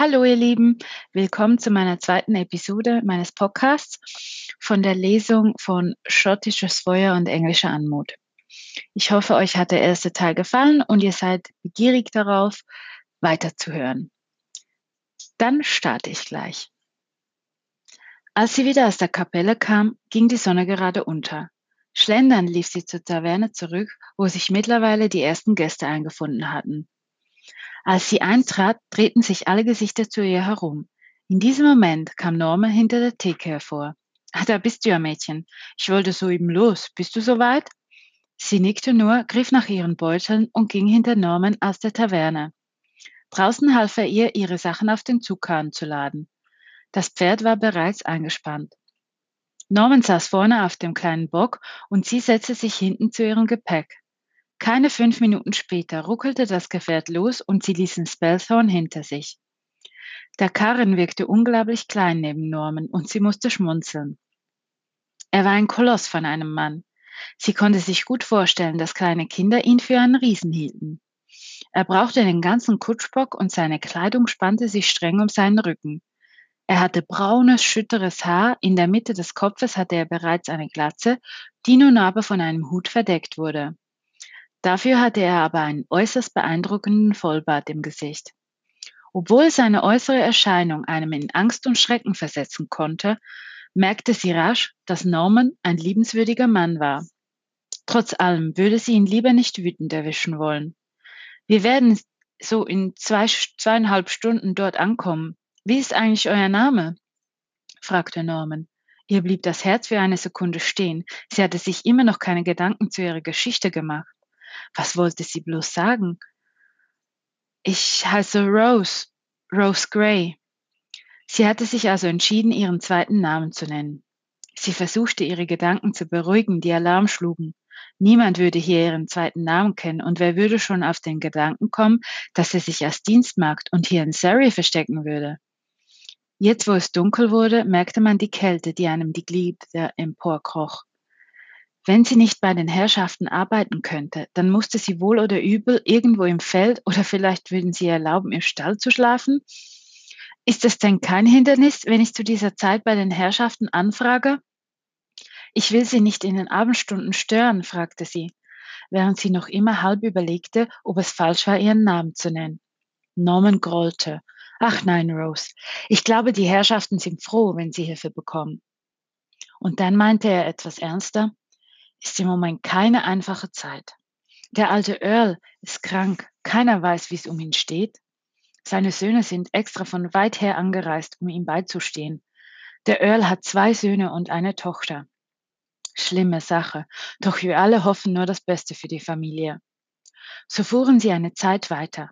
Hallo ihr Lieben, willkommen zu meiner zweiten Episode meines Podcasts von der Lesung von Schottisches Feuer und englischer Anmut. Ich hoffe, euch hat der erste Teil gefallen und ihr seid begierig darauf, weiterzuhören. Dann starte ich gleich. Als sie wieder aus der Kapelle kam, ging die Sonne gerade unter. Schlendern lief sie zur Taverne zurück, wo sich mittlerweile die ersten Gäste eingefunden hatten. Als sie eintrat, drehten sich alle Gesichter zu ihr herum. In diesem Moment kam Norma hinter der Theke hervor. Ah, da bist du ja, Mädchen. Ich wollte soeben los. Bist du soweit? Sie nickte nur, griff nach ihren Beuteln und ging hinter Norman aus der Taverne. Draußen half er ihr, ihre Sachen auf den Zugkahn zu laden. Das Pferd war bereits eingespannt. Norman saß vorne auf dem kleinen Bock und sie setzte sich hinten zu ihrem Gepäck. Keine fünf Minuten später ruckelte das Gefährt los und sie ließen Spellthorne hinter sich. Der Karren wirkte unglaublich klein neben Norman und sie musste schmunzeln. Er war ein Koloss von einem Mann. Sie konnte sich gut vorstellen, dass kleine Kinder ihn für einen Riesen hielten. Er brauchte den ganzen Kutschbock und seine Kleidung spannte sich streng um seinen Rücken. Er hatte braunes, schütteres Haar, in der Mitte des Kopfes hatte er bereits eine Glatze, die nun aber von einem Hut verdeckt wurde. Dafür hatte er aber einen äußerst beeindruckenden Vollbart im Gesicht. Obwohl seine äußere Erscheinung einem in Angst und Schrecken versetzen konnte, merkte sie rasch, dass Norman ein liebenswürdiger Mann war. Trotz allem würde sie ihn lieber nicht wütend erwischen wollen. Wir werden so in zwei, zweieinhalb Stunden dort ankommen. Wie ist eigentlich euer Name? fragte Norman. Ihr blieb das Herz für eine Sekunde stehen. Sie hatte sich immer noch keine Gedanken zu ihrer Geschichte gemacht. Was wollte sie bloß sagen? Ich heiße Rose, Rose Gray. Sie hatte sich also entschieden, ihren zweiten Namen zu nennen. Sie versuchte ihre Gedanken zu beruhigen, die Alarm schlugen. Niemand würde hier ihren zweiten Namen kennen und wer würde schon auf den Gedanken kommen, dass sie sich als Dienstmagd und hier in Surrey verstecken würde. Jetzt, wo es dunkel wurde, merkte man die Kälte, die einem die Glieder emporkroch. Wenn sie nicht bei den Herrschaften arbeiten könnte, dann musste sie wohl oder übel irgendwo im Feld oder vielleicht würden sie erlauben, im Stall zu schlafen. Ist es denn kein Hindernis, wenn ich zu dieser Zeit bei den Herrschaften anfrage? Ich will Sie nicht in den Abendstunden stören, fragte sie, während sie noch immer halb überlegte, ob es falsch war, ihren Namen zu nennen. Norman grollte. Ach nein, Rose. Ich glaube, die Herrschaften sind froh, wenn sie Hilfe bekommen. Und dann meinte er etwas ernster, ist im Moment keine einfache Zeit. Der alte Earl ist krank, keiner weiß, wie es um ihn steht. Seine Söhne sind extra von weit her angereist, um ihm beizustehen. Der Earl hat zwei Söhne und eine Tochter. Schlimme Sache, doch wir alle hoffen nur das Beste für die Familie. So fuhren sie eine Zeit weiter.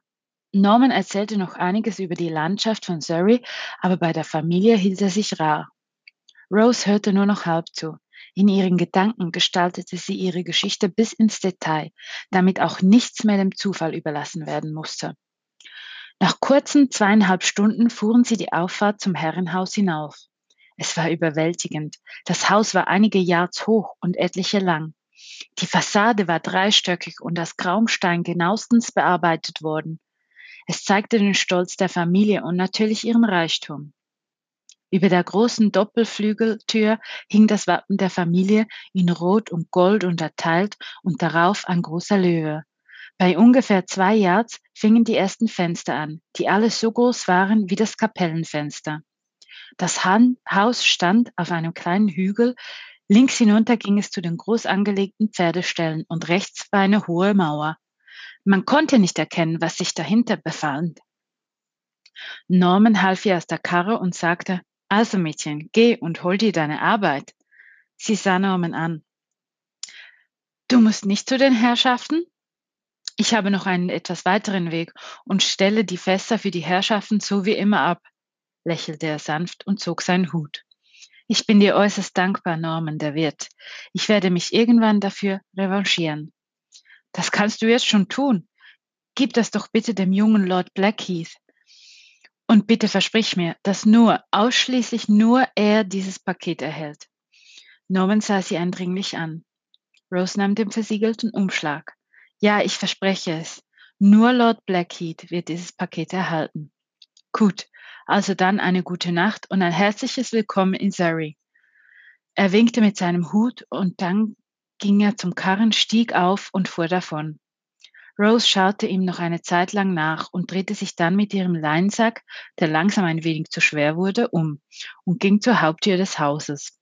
Norman erzählte noch einiges über die Landschaft von Surrey, aber bei der Familie hielt er sich rar. Rose hörte nur noch halb zu. In ihren Gedanken gestaltete sie ihre Geschichte bis ins Detail, damit auch nichts mehr dem Zufall überlassen werden musste. Nach kurzen zweieinhalb Stunden fuhren sie die Auffahrt zum Herrenhaus hinauf. Es war überwältigend. Das Haus war einige Yards hoch und etliche lang. Die Fassade war dreistöckig und aus Graumstein genauestens bearbeitet worden. Es zeigte den Stolz der Familie und natürlich ihren Reichtum. Über der großen Doppelflügeltür hing das Wappen der Familie in Rot und Gold unterteilt und darauf ein großer Löwe. Bei ungefähr zwei Yards fingen die ersten Fenster an, die alle so groß waren wie das Kapellenfenster. Das Haus stand auf einem kleinen Hügel, links hinunter ging es zu den groß angelegten Pferdeställen und rechts war eine hohe Mauer. Man konnte nicht erkennen, was sich dahinter befand. Norman half ihr aus der Karre und sagte, also Mädchen, geh und hol dir deine Arbeit. Sie sah Norman an. Du musst nicht zu den Herrschaften? Ich habe noch einen etwas weiteren Weg und stelle die Fässer für die Herrschaften so wie immer ab, lächelte er sanft und zog seinen Hut. Ich bin dir äußerst dankbar, Norman, der Wirt. Ich werde mich irgendwann dafür revanchieren. Das kannst du jetzt schon tun. Gib das doch bitte dem jungen Lord Blackheath. Und bitte versprich mir, dass nur, ausschließlich nur er dieses Paket erhält. Norman sah sie eindringlich an. Rose nahm den versiegelten Umschlag. Ja, ich verspreche es. Nur Lord Blackheath wird dieses Paket erhalten. Gut, Also dann eine gute Nacht und ein herzliches Willkommen in Surrey. Er winkte mit seinem Hut und dann ging er zum Karren, stieg auf und fuhr davon. Rose schaute ihm noch eine Zeit lang nach und drehte sich dann mit ihrem Leinsack, der langsam ein wenig zu schwer wurde, um und ging zur Haupttür des Hauses.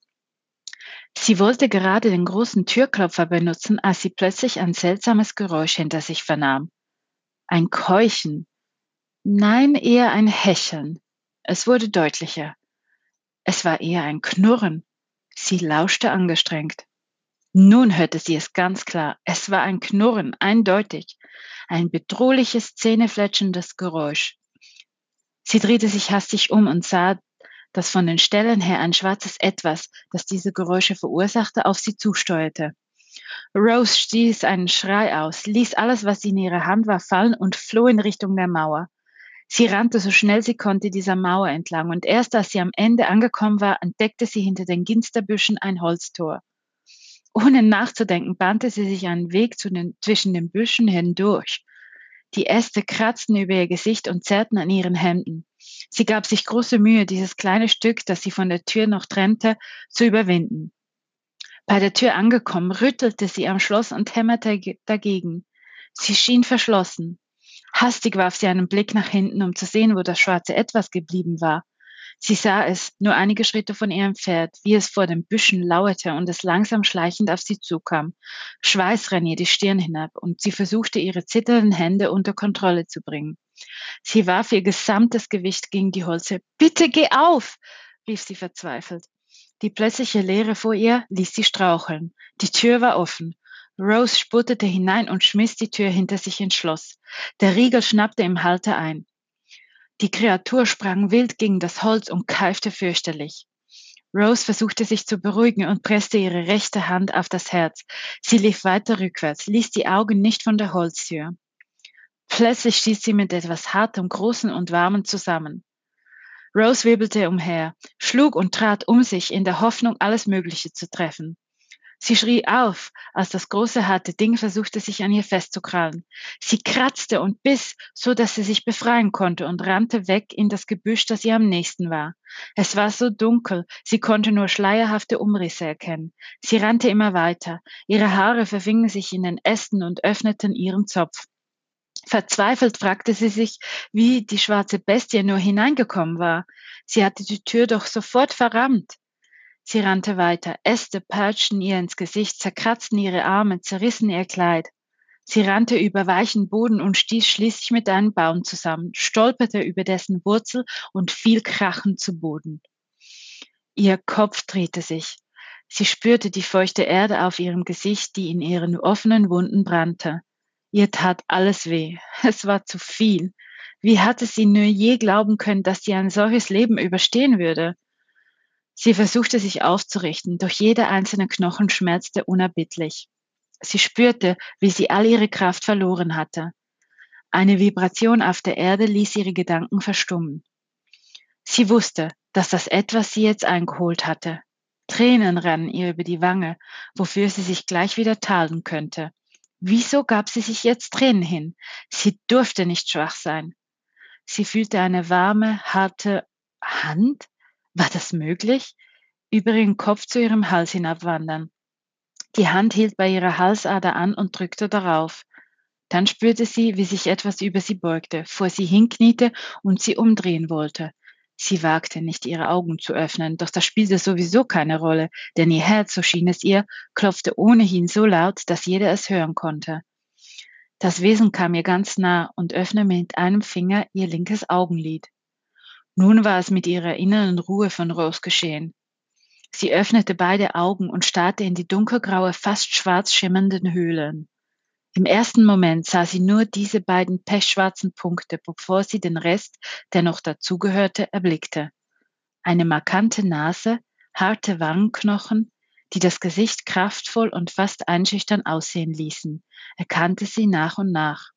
Sie wollte gerade den großen Türklopfer benutzen, als sie plötzlich ein seltsames Geräusch hinter sich vernahm. Ein Keuchen. Nein, eher ein Hecheln. Es wurde deutlicher. Es war eher ein Knurren. Sie lauschte angestrengt. Nun hörte sie es ganz klar. Es war ein Knurren, eindeutig. Ein bedrohliches, zähnefletschendes Geräusch. Sie drehte sich hastig um und sah, dass von den Stellen her ein schwarzes Etwas, das diese Geräusche verursachte, auf sie zusteuerte. Rose stieß einen Schrei aus, ließ alles, was in ihrer Hand war, fallen und floh in Richtung der Mauer. Sie rannte so schnell sie konnte dieser Mauer entlang, und erst als sie am Ende angekommen war, entdeckte sie hinter den Ginsterbüschen ein Holztor. Ohne nachzudenken, bahnte sie sich einen Weg den, zwischen den Büschen hindurch. Die Äste kratzten über ihr Gesicht und zerrten an ihren Händen. Sie gab sich große Mühe, dieses kleine Stück, das sie von der Tür noch trennte, zu überwinden. Bei der Tür angekommen, rüttelte sie am Schloss und hämmerte dagegen. Sie schien verschlossen. Hastig warf sie einen Blick nach hinten, um zu sehen, wo das schwarze Etwas geblieben war. Sie sah es, nur einige Schritte von ihrem Pferd, wie es vor den Büschen lauerte und es langsam schleichend auf sie zukam. Schweiß rann ihr die Stirn hinab und sie versuchte, ihre zitternden Hände unter Kontrolle zu bringen. Sie warf ihr gesamtes Gewicht gegen die Holze. Bitte geh auf! rief sie verzweifelt. Die plötzliche Leere vor ihr ließ sie straucheln. Die Tür war offen. Rose spurtete hinein und schmiss die Tür hinter sich ins Schloss. Der Riegel schnappte im Halter ein. Die Kreatur sprang wild gegen das Holz und keifte fürchterlich. Rose versuchte sich zu beruhigen und presste ihre rechte Hand auf das Herz. Sie lief weiter rückwärts, ließ die Augen nicht von der Holztür. Plötzlich stieß sie mit etwas Hartem, Großen und Warmen zusammen. Rose wirbelte umher, schlug und trat um sich in der Hoffnung, alles Mögliche zu treffen. Sie schrie auf, als das große harte Ding versuchte, sich an ihr festzukrallen. Sie kratzte und biss, so dass sie sich befreien konnte und rannte weg in das Gebüsch, das ihr am nächsten war. Es war so dunkel, sie konnte nur schleierhafte Umrisse erkennen. Sie rannte immer weiter. Ihre Haare verfingen sich in den Ästen und öffneten ihren Zopf. Verzweifelt fragte sie sich, wie die schwarze Bestie nur hineingekommen war. Sie hatte die Tür doch sofort verrammt. Sie rannte weiter. Äste peitschten ihr ins Gesicht, zerkratzten ihre Arme, zerrissen ihr Kleid. Sie rannte über weichen Boden und stieß schließlich mit einem Baum zusammen, stolperte über dessen Wurzel und fiel krachend zu Boden. Ihr Kopf drehte sich. Sie spürte die feuchte Erde auf ihrem Gesicht, die in ihren offenen Wunden brannte. Ihr tat alles weh. Es war zu viel. Wie hatte sie nur je glauben können, dass sie ein solches Leben überstehen würde? Sie versuchte sich aufzurichten, doch jeder einzelne Knochen schmerzte unerbittlich. Sie spürte, wie sie all ihre Kraft verloren hatte. Eine Vibration auf der Erde ließ ihre Gedanken verstummen. Sie wusste, dass das etwas sie jetzt eingeholt hatte. Tränen rannen ihr über die Wange, wofür sie sich gleich wieder tadern könnte. Wieso gab sie sich jetzt Tränen hin? Sie durfte nicht schwach sein. Sie fühlte eine warme, harte Hand, war das möglich? Über ihren Kopf zu ihrem Hals hinabwandern. Die Hand hielt bei ihrer Halsader an und drückte darauf. Dann spürte sie, wie sich etwas über sie beugte, vor sie hinkniete und sie umdrehen wollte. Sie wagte nicht, ihre Augen zu öffnen, doch das spielte sowieso keine Rolle, denn ihr Herz, so schien es ihr, klopfte ohnehin so laut, dass jeder es hören konnte. Das Wesen kam ihr ganz nah und öffnete mit einem Finger ihr linkes Augenlid. Nun war es mit ihrer inneren Ruhe von Rose geschehen. Sie öffnete beide Augen und starrte in die dunkelgraue, fast schwarz schimmernden Höhlen. Im ersten Moment sah sie nur diese beiden pechschwarzen Punkte, bevor sie den Rest, der noch dazugehörte, erblickte. Eine markante Nase, harte Wangenknochen, die das Gesicht kraftvoll und fast einschüchtern aussehen ließen, erkannte sie nach und nach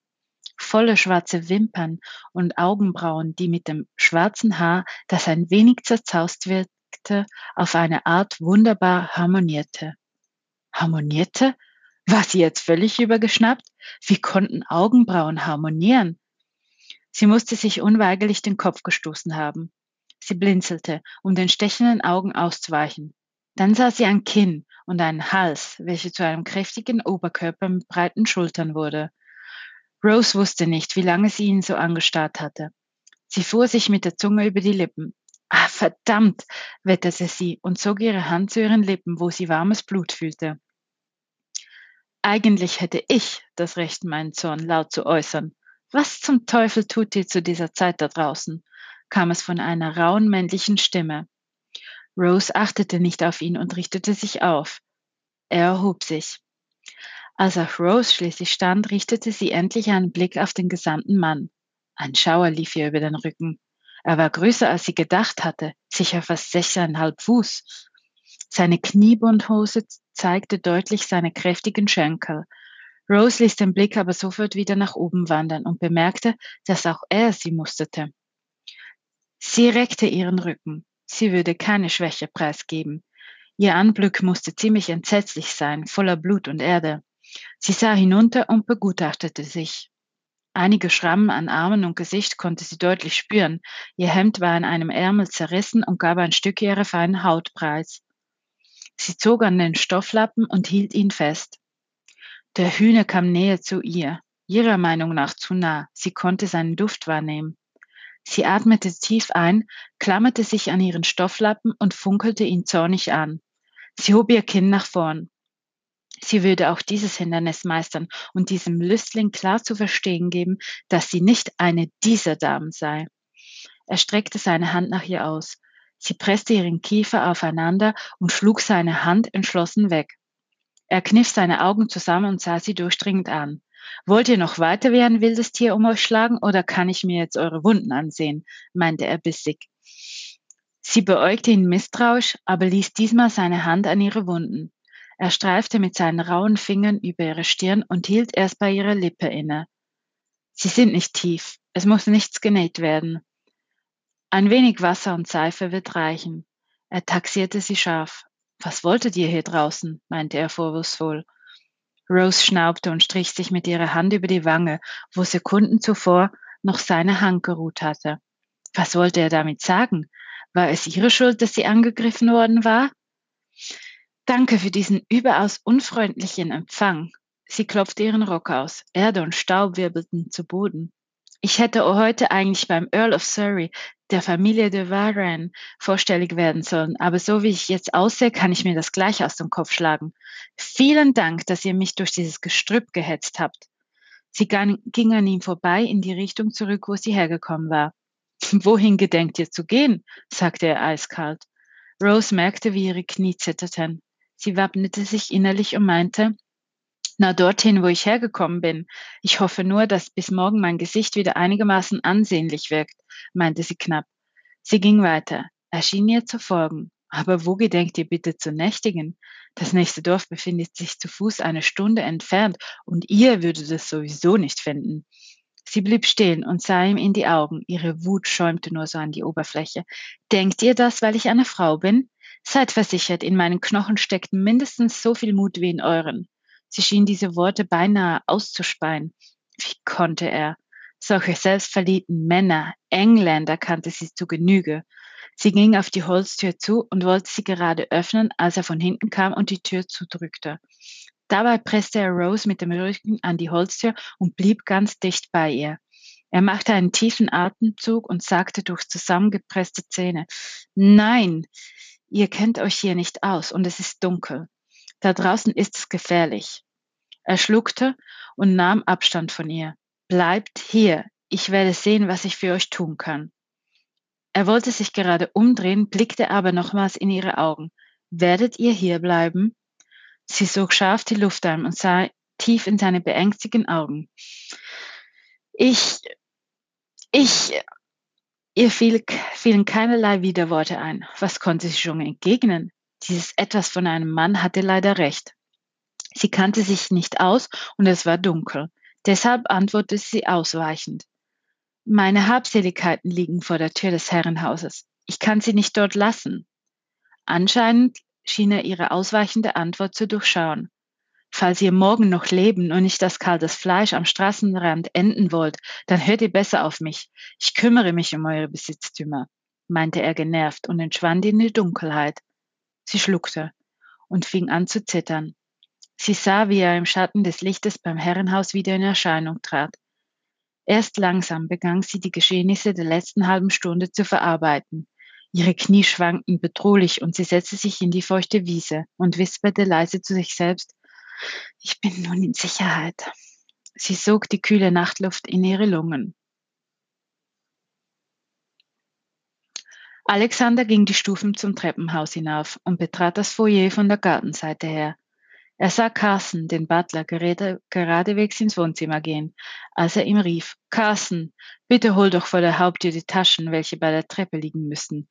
volle schwarze Wimpern und Augenbrauen, die mit dem schwarzen Haar, das ein wenig zerzaust wirkte, auf eine Art wunderbar harmonierte. Harmonierte? War sie jetzt völlig übergeschnappt? Wie konnten Augenbrauen harmonieren? Sie musste sich unweigerlich den Kopf gestoßen haben. Sie blinzelte, um den stechenden Augen auszuweichen. Dann sah sie ein Kinn und einen Hals, welcher zu einem kräftigen Oberkörper mit breiten Schultern wurde. Rose wusste nicht, wie lange sie ihn so angestarrt hatte. Sie fuhr sich mit der Zunge über die Lippen. Ah, verdammt, wetterte sie und zog ihre Hand zu ihren Lippen, wo sie warmes Blut fühlte. Eigentlich hätte ich das Recht, meinen Zorn laut zu äußern. Was zum Teufel tut ihr zu dieser Zeit da draußen? kam es von einer rauen männlichen Stimme. Rose achtete nicht auf ihn und richtete sich auf. Er erhob sich. Als auch Rose schließlich stand, richtete sie endlich einen Blick auf den gesamten Mann. Ein Schauer lief ihr über den Rücken. Er war größer, als sie gedacht hatte, sicher fast sechseinhalb Fuß. Seine Kniebundhose zeigte deutlich seine kräftigen Schenkel. Rose ließ den Blick aber sofort wieder nach oben wandern und bemerkte, dass auch er sie musterte. Sie reckte ihren Rücken. Sie würde keine Schwäche preisgeben. Ihr Anblick musste ziemlich entsetzlich sein, voller Blut und Erde. Sie sah hinunter und begutachtete sich. Einige Schrammen an Armen und Gesicht konnte sie deutlich spüren. Ihr Hemd war an einem Ärmel zerrissen und gab ein Stück ihrer feinen Haut preis. Sie zog an den Stofflappen und hielt ihn fest. Der Hühner kam näher zu ihr, ihrer Meinung nach zu nah. Sie konnte seinen Duft wahrnehmen. Sie atmete tief ein, klammerte sich an ihren Stofflappen und funkelte ihn zornig an. Sie hob ihr Kinn nach vorn. Sie würde auch dieses Hindernis meistern und diesem Lüstling klar zu verstehen geben, dass sie nicht eine dieser Damen sei. Er streckte seine Hand nach ihr aus. Sie presste ihren Kiefer aufeinander und schlug seine Hand entschlossen weg. Er kniff seine Augen zusammen und sah sie durchdringend an. Wollt ihr noch weiter wie ein wildes Tier um euch schlagen oder kann ich mir jetzt eure Wunden ansehen? meinte er bissig. Sie beäugte ihn misstrauisch, aber ließ diesmal seine Hand an ihre Wunden. Er streifte mit seinen rauen Fingern über ihre Stirn und hielt erst bei ihrer Lippe inne. Sie sind nicht tief. Es muss nichts genäht werden. Ein wenig Wasser und Seife wird reichen. Er taxierte sie scharf. Was wolltet ihr hier draußen? meinte er vorwurfsvoll. Rose schnaubte und strich sich mit ihrer Hand über die Wange, wo Sekunden zuvor noch seine Hand geruht hatte. Was wollte er damit sagen? War es ihre Schuld, dass sie angegriffen worden war? Danke für diesen überaus unfreundlichen Empfang. Sie klopfte ihren Rock aus. Erde und Staub wirbelten zu Boden. Ich hätte heute eigentlich beim Earl of Surrey, der Familie de Varenne, vorstellig werden sollen, aber so wie ich jetzt aussehe, kann ich mir das gleich aus dem Kopf schlagen. Vielen Dank, dass ihr mich durch dieses Gestrüpp gehetzt habt. Sie ging an ihm vorbei in die Richtung zurück, wo sie hergekommen war. Wohin gedenkt ihr zu gehen? sagte er eiskalt. Rose merkte, wie ihre Knie zitterten. Sie wappnete sich innerlich und meinte, na dorthin, wo ich hergekommen bin. Ich hoffe nur, dass bis morgen mein Gesicht wieder einigermaßen ansehnlich wirkt, meinte sie knapp. Sie ging weiter. Er schien ihr zu folgen. Aber wo gedenkt ihr bitte zu nächtigen? Das nächste Dorf befindet sich zu Fuß eine Stunde entfernt und ihr würdet es sowieso nicht finden. Sie blieb stehen und sah ihm in die Augen. Ihre Wut schäumte nur so an die Oberfläche. Denkt ihr das, weil ich eine Frau bin? Seid versichert, in meinen Knochen steckt mindestens so viel Mut wie in euren. Sie schien diese Worte beinahe auszuspeien. Wie konnte er? Solche selbstverliebten Männer, Engländer kannte sie zu Genüge. Sie ging auf die Holztür zu und wollte sie gerade öffnen, als er von hinten kam und die Tür zudrückte. Dabei presste er Rose mit dem Rücken an die Holztür und blieb ganz dicht bei ihr. Er machte einen tiefen Atemzug und sagte durch zusammengepresste Zähne, Nein, ihr kennt euch hier nicht aus und es ist dunkel. Da draußen ist es gefährlich. Er schluckte und nahm Abstand von ihr. Bleibt hier, ich werde sehen, was ich für euch tun kann. Er wollte sich gerade umdrehen, blickte aber nochmals in ihre Augen. Werdet ihr hier bleiben? Sie sog scharf die Luft ein und sah tief in seine beängstigten Augen. Ich, ich, ihr fiel, fielen keinerlei Widerworte ein. Was konnte sie schon entgegnen? Dieses etwas von einem Mann hatte leider recht. Sie kannte sich nicht aus und es war dunkel. Deshalb antwortete sie ausweichend. Meine Habseligkeiten liegen vor der Tür des Herrenhauses. Ich kann sie nicht dort lassen. Anscheinend schien er ihre ausweichende Antwort zu durchschauen. Falls ihr morgen noch leben und nicht das kaltes Fleisch am Straßenrand enden wollt, dann hört ihr besser auf mich. Ich kümmere mich um eure Besitztümer. meinte er genervt und entschwand in die Dunkelheit. Sie schluckte und fing an zu zittern. Sie sah, wie er im Schatten des Lichtes beim Herrenhaus wieder in Erscheinung trat. Erst langsam begann sie die Geschehnisse der letzten halben Stunde zu verarbeiten. Ihre Knie schwankten bedrohlich und sie setzte sich in die feuchte Wiese und wisperte leise zu sich selbst, ich bin nun in Sicherheit. Sie sog die kühle Nachtluft in ihre Lungen. Alexander ging die Stufen zum Treppenhaus hinauf und betrat das Foyer von der Gartenseite her. Er sah Carson, den Butler, gerade, geradewegs ins Wohnzimmer gehen, als er ihm rief, Carson, bitte hol doch vor der Haupttür die Taschen, welche bei der Treppe liegen müssen.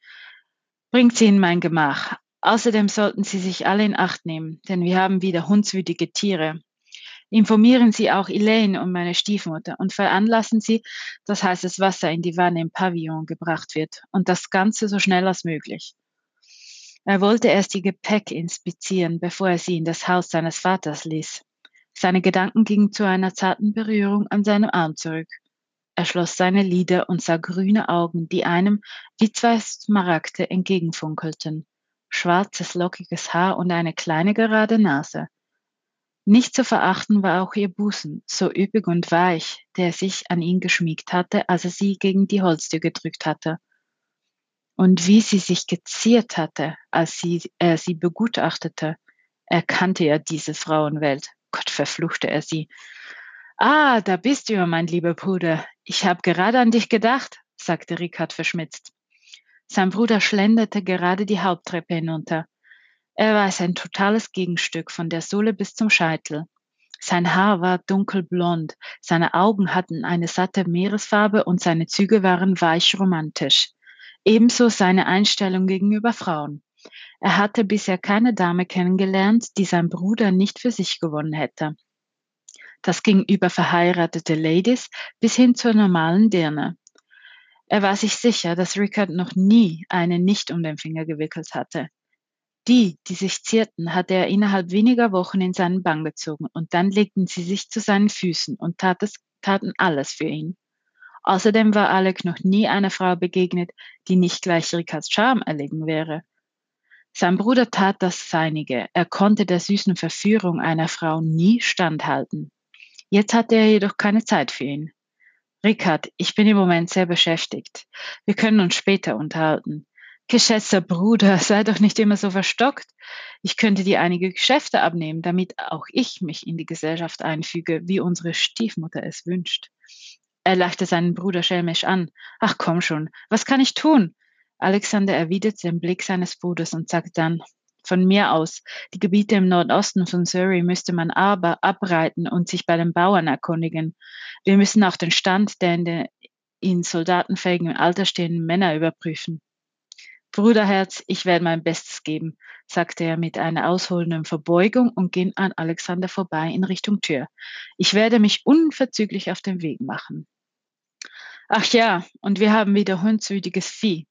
Bringt sie in mein Gemach. Außerdem sollten Sie sich alle in Acht nehmen, denn wir haben wieder hundswütige Tiere. Informieren Sie auch Elaine und meine Stiefmutter und veranlassen Sie, dass heißes Wasser in die Wanne im Pavillon gebracht wird und das Ganze so schnell als möglich. Er wollte erst ihr Gepäck inspizieren, bevor er sie in das Haus seines Vaters ließ. Seine Gedanken gingen zu einer zarten Berührung an seinem Arm zurück. Er schloss seine Lider und sah grüne Augen, die einem wie zwei Smaragde entgegenfunkelten, schwarzes, lockiges Haar und eine kleine gerade Nase. Nicht zu verachten war auch ihr Busen, so üppig und weich, der sich an ihn geschmiegt hatte, als er sie gegen die Holztür gedrückt hatte und wie sie sich geziert hatte, als sie, er sie begutachtete. Er kannte ja diese Frauenwelt. Gott verfluchte er sie. Ah, da bist du, mein lieber Bruder. Ich habe gerade an dich gedacht, sagte Rickard verschmitzt. Sein Bruder schlenderte gerade die Haupttreppe hinunter. Er war ein totales Gegenstück von der Sohle bis zum Scheitel. Sein Haar war dunkelblond, seine Augen hatten eine satte Meeresfarbe und seine Züge waren weich romantisch. Ebenso seine Einstellung gegenüber Frauen. Er hatte bisher keine Dame kennengelernt, die sein Bruder nicht für sich gewonnen hätte. Das ging über verheiratete Ladies bis hin zur normalen Dirne. Er war sich sicher, dass Rickard noch nie eine nicht um den Finger gewickelt hatte. Die, die sich zierten, hatte er innerhalb weniger Wochen in seinen Bann gezogen und dann legten sie sich zu seinen Füßen und tat es, taten alles für ihn. Außerdem war Alec noch nie einer Frau begegnet, die nicht gleich Rickards Charme erlegen wäre. Sein Bruder tat das Seinige. Er konnte der süßen Verführung einer Frau nie standhalten. Jetzt hatte er jedoch keine Zeit für ihn. Rickard, ich bin im Moment sehr beschäftigt. Wir können uns später unterhalten. Geschätzter Bruder, sei doch nicht immer so verstockt. Ich könnte dir einige Geschäfte abnehmen, damit auch ich mich in die Gesellschaft einfüge, wie unsere Stiefmutter es wünscht. Er lachte seinen Bruder schelmisch an. Ach komm schon, was kann ich tun? Alexander erwiderte den Blick seines Bruders und sagte dann, von mir aus, die Gebiete im Nordosten von Surrey müsste man aber abreiten und sich bei den Bauern erkundigen. Wir müssen auch den Stand der in, der in soldatenfähigen Alter stehenden Männer überprüfen. Bruderherz, ich werde mein Bestes geben, sagte er mit einer ausholenden Verbeugung und ging an Alexander vorbei in Richtung Tür. Ich werde mich unverzüglich auf den Weg machen. Ach ja, und wir haben wieder hundswütiges Vieh.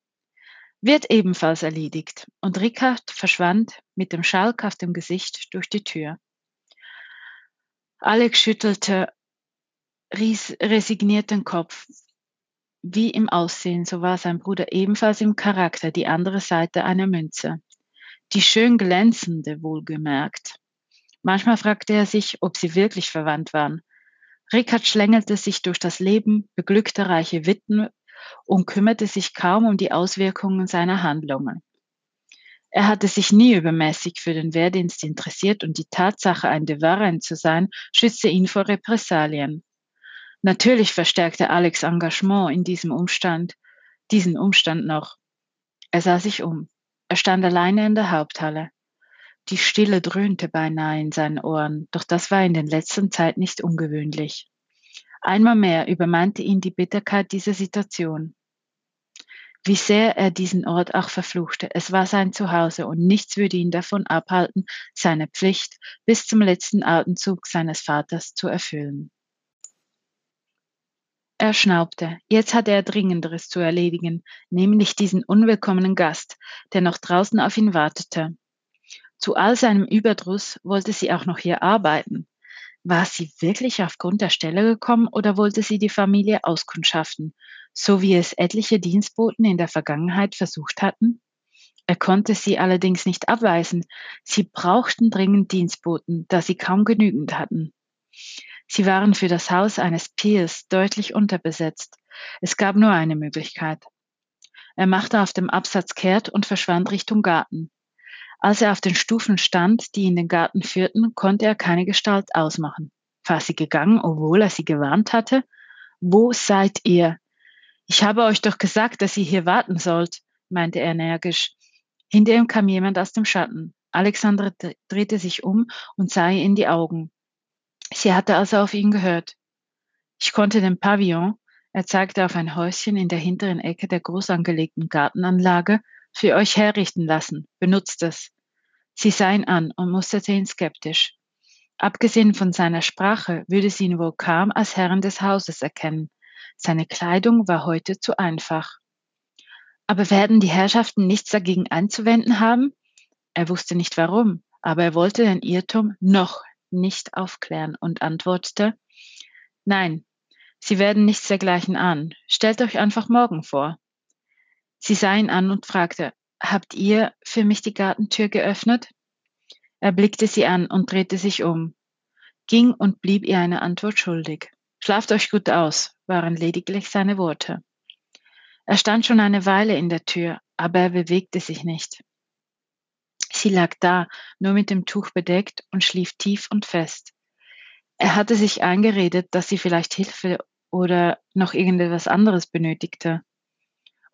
Wird ebenfalls erledigt, und Rickard verschwand mit dem Schalk auf dem Gesicht durch die Tür. Alex schüttelte resigniert den Kopf. Wie im Aussehen, so war sein Bruder ebenfalls im Charakter die andere Seite einer Münze. Die schön glänzende, wohlgemerkt. Manchmal fragte er sich, ob sie wirklich verwandt waren. Rickard schlängelte sich durch das Leben, beglückte reiche Witwen und kümmerte sich kaum um die Auswirkungen seiner Handlungen. Er hatte sich nie übermäßig für den Wehrdienst interessiert und die Tatsache, ein Devarin zu sein, schützte ihn vor Repressalien. Natürlich verstärkte Alex Engagement in diesem Umstand, diesen Umstand noch. Er sah sich um. Er stand alleine in der Haupthalle. Die Stille dröhnte beinahe in seinen Ohren, doch das war in den letzten Zeit nicht ungewöhnlich. Einmal mehr übermannte ihn die Bitterkeit dieser Situation. Wie sehr er diesen Ort auch verfluchte, es war sein Zuhause und nichts würde ihn davon abhalten, seine Pflicht bis zum letzten Atemzug seines Vaters zu erfüllen. Er schnaubte. Jetzt hatte er Dringenderes zu erledigen, nämlich diesen unwillkommenen Gast, der noch draußen auf ihn wartete. Zu all seinem Überdruss wollte sie auch noch hier arbeiten. War sie wirklich aufgrund der Stelle gekommen oder wollte sie die Familie auskundschaften, so wie es etliche Dienstboten in der Vergangenheit versucht hatten? Er konnte sie allerdings nicht abweisen. Sie brauchten dringend Dienstboten, da sie kaum genügend hatten. Sie waren für das Haus eines Peers deutlich unterbesetzt. Es gab nur eine Möglichkeit. Er machte auf dem Absatz kehrt und verschwand Richtung Garten. Als er auf den Stufen stand, die in den Garten führten, konnte er keine Gestalt ausmachen. War sie gegangen, obwohl er sie gewarnt hatte? Wo seid ihr? Ich habe euch doch gesagt, dass ihr hier warten sollt, meinte er energisch. Hinter ihm kam jemand aus dem Schatten. Alexandra drehte sich um und sah ihr in die Augen. Sie hatte also auf ihn gehört. Ich konnte den Pavillon, er zeigte auf ein Häuschen in der hinteren Ecke der groß angelegten Gartenanlage, für euch herrichten lassen. Benutzt es. Sie sah ihn an und musterte ihn skeptisch. Abgesehen von seiner Sprache würde sie ihn wohl kaum als Herrn des Hauses erkennen. Seine Kleidung war heute zu einfach. Aber werden die Herrschaften nichts dagegen einzuwenden haben? Er wusste nicht warum, aber er wollte den Irrtum noch nicht aufklären und antwortete, Nein, Sie werden nichts dergleichen an. Stellt euch einfach morgen vor. Sie sah ihn an und fragte, Habt ihr für mich die Gartentür geöffnet? Er blickte sie an und drehte sich um, ging und blieb ihr eine Antwort schuldig. Schlaft euch gut aus, waren lediglich seine Worte. Er stand schon eine Weile in der Tür, aber er bewegte sich nicht. Sie lag da, nur mit dem Tuch bedeckt und schlief tief und fest. Er hatte sich eingeredet, dass sie vielleicht Hilfe oder noch irgendetwas anderes benötigte.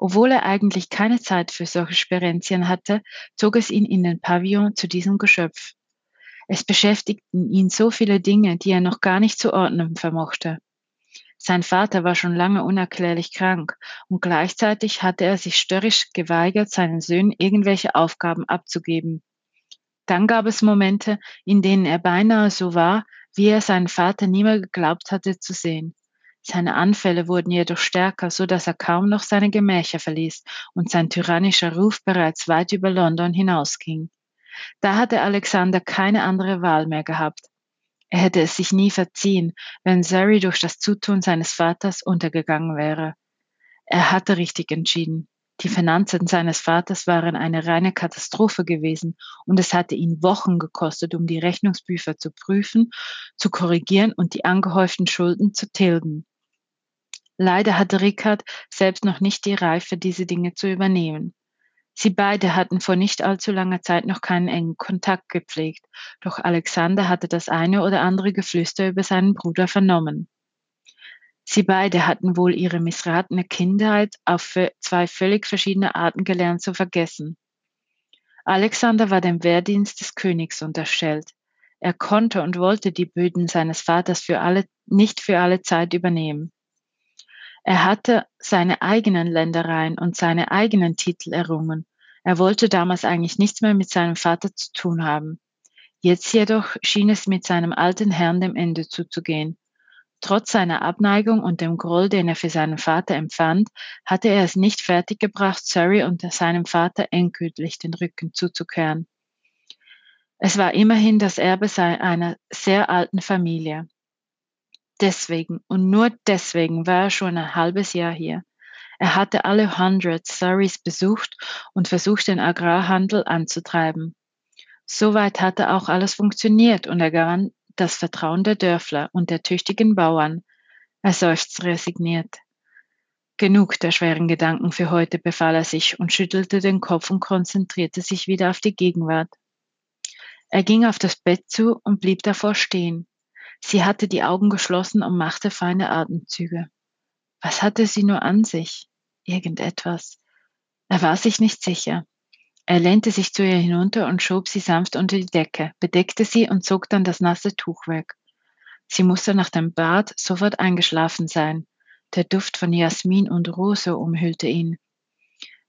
Obwohl er eigentlich keine Zeit für solche Sperenzien hatte, zog es ihn in den Pavillon zu diesem Geschöpf. Es beschäftigten ihn so viele Dinge, die er noch gar nicht zu ordnen vermochte. Sein Vater war schon lange unerklärlich krank und gleichzeitig hatte er sich störrisch geweigert, seinen Söhnen irgendwelche Aufgaben abzugeben. Dann gab es Momente, in denen er beinahe so war, wie er seinen Vater niemals geglaubt hatte zu sehen. Seine Anfälle wurden jedoch stärker, so dass er kaum noch seine Gemächer verließ und sein tyrannischer Ruf bereits weit über London hinausging. Da hatte Alexander keine andere Wahl mehr gehabt. Er hätte es sich nie verziehen, wenn Surrey durch das Zutun seines Vaters untergegangen wäre. Er hatte richtig entschieden. Die Finanzen seines Vaters waren eine reine Katastrophe gewesen und es hatte ihn Wochen gekostet, um die Rechnungsbücher zu prüfen, zu korrigieren und die angehäuften Schulden zu tilgen. Leider hatte Rickard selbst noch nicht die Reife, diese Dinge zu übernehmen. Sie beide hatten vor nicht allzu langer Zeit noch keinen engen Kontakt gepflegt, doch Alexander hatte das eine oder andere Geflüster über seinen Bruder vernommen. Sie beide hatten wohl ihre missratene Kindheit auf zwei völlig verschiedene Arten gelernt zu vergessen. Alexander war dem Wehrdienst des Königs unterstellt. Er konnte und wollte die Böden seines Vaters für alle, nicht für alle Zeit übernehmen. Er hatte seine eigenen Ländereien und seine eigenen Titel errungen. Er wollte damals eigentlich nichts mehr mit seinem Vater zu tun haben. Jetzt jedoch schien es mit seinem alten Herrn dem Ende zuzugehen. Trotz seiner Abneigung und dem Groll, den er für seinen Vater empfand, hatte er es nicht fertiggebracht, Surrey und seinem Vater endgültig den Rücken zuzukehren. Es war immerhin das Erbe einer sehr alten Familie. Deswegen und nur deswegen war er schon ein halbes Jahr hier. Er hatte alle Hundreds Surreys besucht und versucht, den Agrarhandel anzutreiben. Soweit hatte auch alles funktioniert und er gewann das Vertrauen der Dörfler und der tüchtigen Bauern. Er seufzte resigniert. Genug der schweren Gedanken für heute, befahl er sich und schüttelte den Kopf und konzentrierte sich wieder auf die Gegenwart. Er ging auf das Bett zu und blieb davor stehen. Sie hatte die Augen geschlossen und machte feine Atemzüge. Was hatte sie nur an sich? Irgendetwas. Er war sich nicht sicher. Er lehnte sich zu ihr hinunter und schob sie sanft unter die Decke, bedeckte sie und zog dann das nasse Tuch weg. Sie musste nach dem Bad sofort eingeschlafen sein. Der Duft von Jasmin und Rose umhüllte ihn.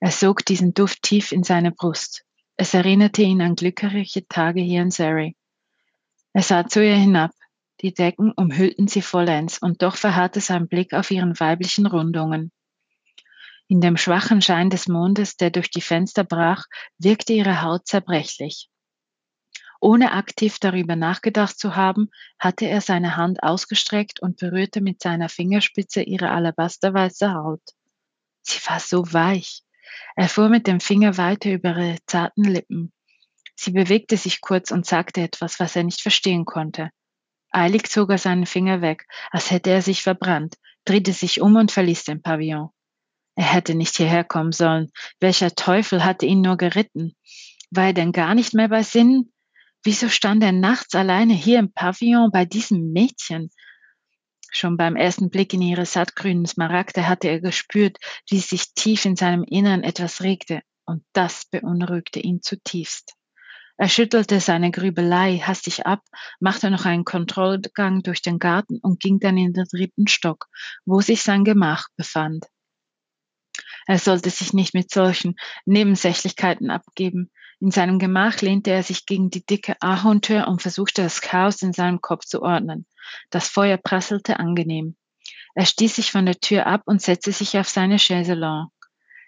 Er sog diesen Duft tief in seine Brust. Es erinnerte ihn an glückliche Tage hier in Surrey. Er sah zu ihr hinab, die Decken umhüllten sie vollends, und doch verharrte sein Blick auf ihren weiblichen Rundungen. In dem schwachen Schein des Mondes, der durch die Fenster brach, wirkte ihre Haut zerbrechlich. Ohne aktiv darüber nachgedacht zu haben, hatte er seine Hand ausgestreckt und berührte mit seiner Fingerspitze ihre alabasterweiße Haut. Sie war so weich. Er fuhr mit dem Finger weiter über ihre zarten Lippen. Sie bewegte sich kurz und sagte etwas, was er nicht verstehen konnte. Eilig zog er seinen Finger weg, als hätte er sich verbrannt, drehte sich um und verließ den Pavillon. Er hätte nicht hierher kommen sollen. Welcher Teufel hatte ihn nur geritten? War er denn gar nicht mehr bei Sinnen? Wieso stand er nachts alleine hier im Pavillon bei diesem Mädchen? Schon beim ersten Blick in ihre sattgrünen Smaragde hatte er gespürt, wie sich tief in seinem Innern etwas regte, und das beunruhigte ihn zutiefst. Er schüttelte seine Grübelei hastig ab, machte noch einen Kontrollgang durch den Garten und ging dann in den dritten Stock, wo sich sein Gemach befand. Er sollte sich nicht mit solchen Nebensächlichkeiten abgeben. In seinem Gemach lehnte er sich gegen die dicke Ahorntür und versuchte das Chaos in seinem Kopf zu ordnen. Das Feuer prasselte angenehm. Er stieß sich von der Tür ab und setzte sich auf seine Chaiselongue.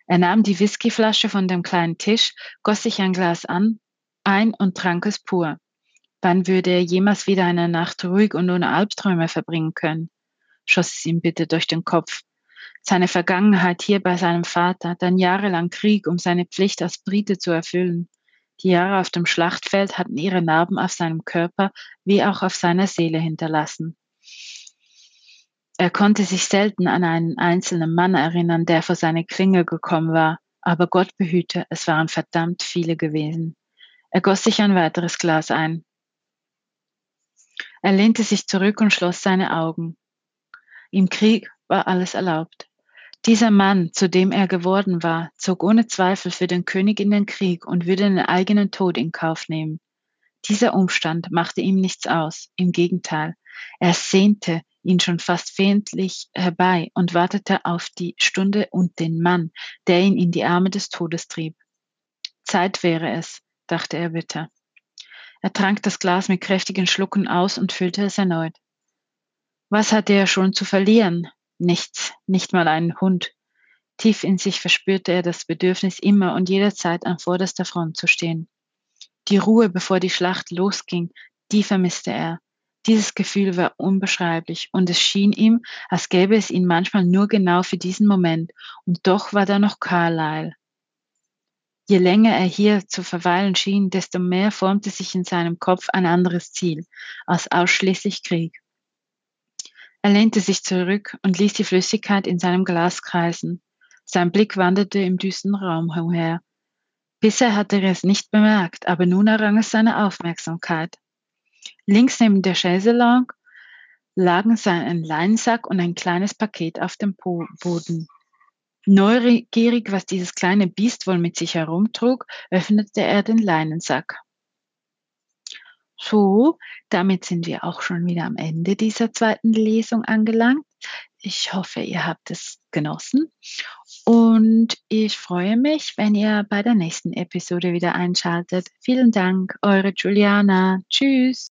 Er nahm die Whiskyflasche von dem kleinen Tisch, goss sich ein Glas an, ein und trank es pur. Wann würde er jemals wieder eine Nacht ruhig und ohne Albträume verbringen können? schoss es ihm bitte durch den Kopf seine Vergangenheit hier bei seinem Vater, dann jahrelang Krieg, um seine Pflicht als Brite zu erfüllen. Die Jahre auf dem Schlachtfeld hatten ihre Narben auf seinem Körper wie auch auf seiner Seele hinterlassen. Er konnte sich selten an einen einzelnen Mann erinnern, der vor seine Klinge gekommen war, aber Gott behüte, es waren verdammt viele gewesen. Er goss sich ein weiteres Glas ein. Er lehnte sich zurück und schloss seine Augen. Im Krieg war alles erlaubt. Dieser Mann, zu dem er geworden war, zog ohne Zweifel für den König in den Krieg und würde den eigenen Tod in Kauf nehmen. Dieser Umstand machte ihm nichts aus, im Gegenteil, er sehnte ihn schon fast flehentlich herbei und wartete auf die Stunde und den Mann, der ihn in die Arme des Todes trieb. Zeit wäre es, dachte er bitter. Er trank das Glas mit kräftigen Schlucken aus und füllte es erneut. Was hatte er schon zu verlieren? Nichts, nicht mal einen Hund. Tief in sich verspürte er das Bedürfnis, immer und jederzeit an vorderster Front zu stehen. Die Ruhe, bevor die Schlacht losging, die vermisste er. Dieses Gefühl war unbeschreiblich und es schien ihm, als gäbe es ihn manchmal nur genau für diesen Moment und doch war da noch Carlyle. Je länger er hier zu verweilen schien, desto mehr formte sich in seinem Kopf ein anderes Ziel als ausschließlich Krieg. Er lehnte sich zurück und ließ die Flüssigkeit in seinem Glas kreisen. Sein Blick wanderte im düsteren Raum umher. Bisher hatte er es nicht bemerkt, aber nun errang es seine Aufmerksamkeit. Links neben der Chaiselongue lagen sein Leinsack und ein kleines Paket auf dem Boden. Neugierig, was dieses kleine Biest wohl mit sich herumtrug, öffnete er den Leinensack. So, damit sind wir auch schon wieder am Ende dieser zweiten Lesung angelangt. Ich hoffe, ihr habt es genossen und ich freue mich, wenn ihr bei der nächsten Episode wieder einschaltet. Vielen Dank, eure Juliana. Tschüss.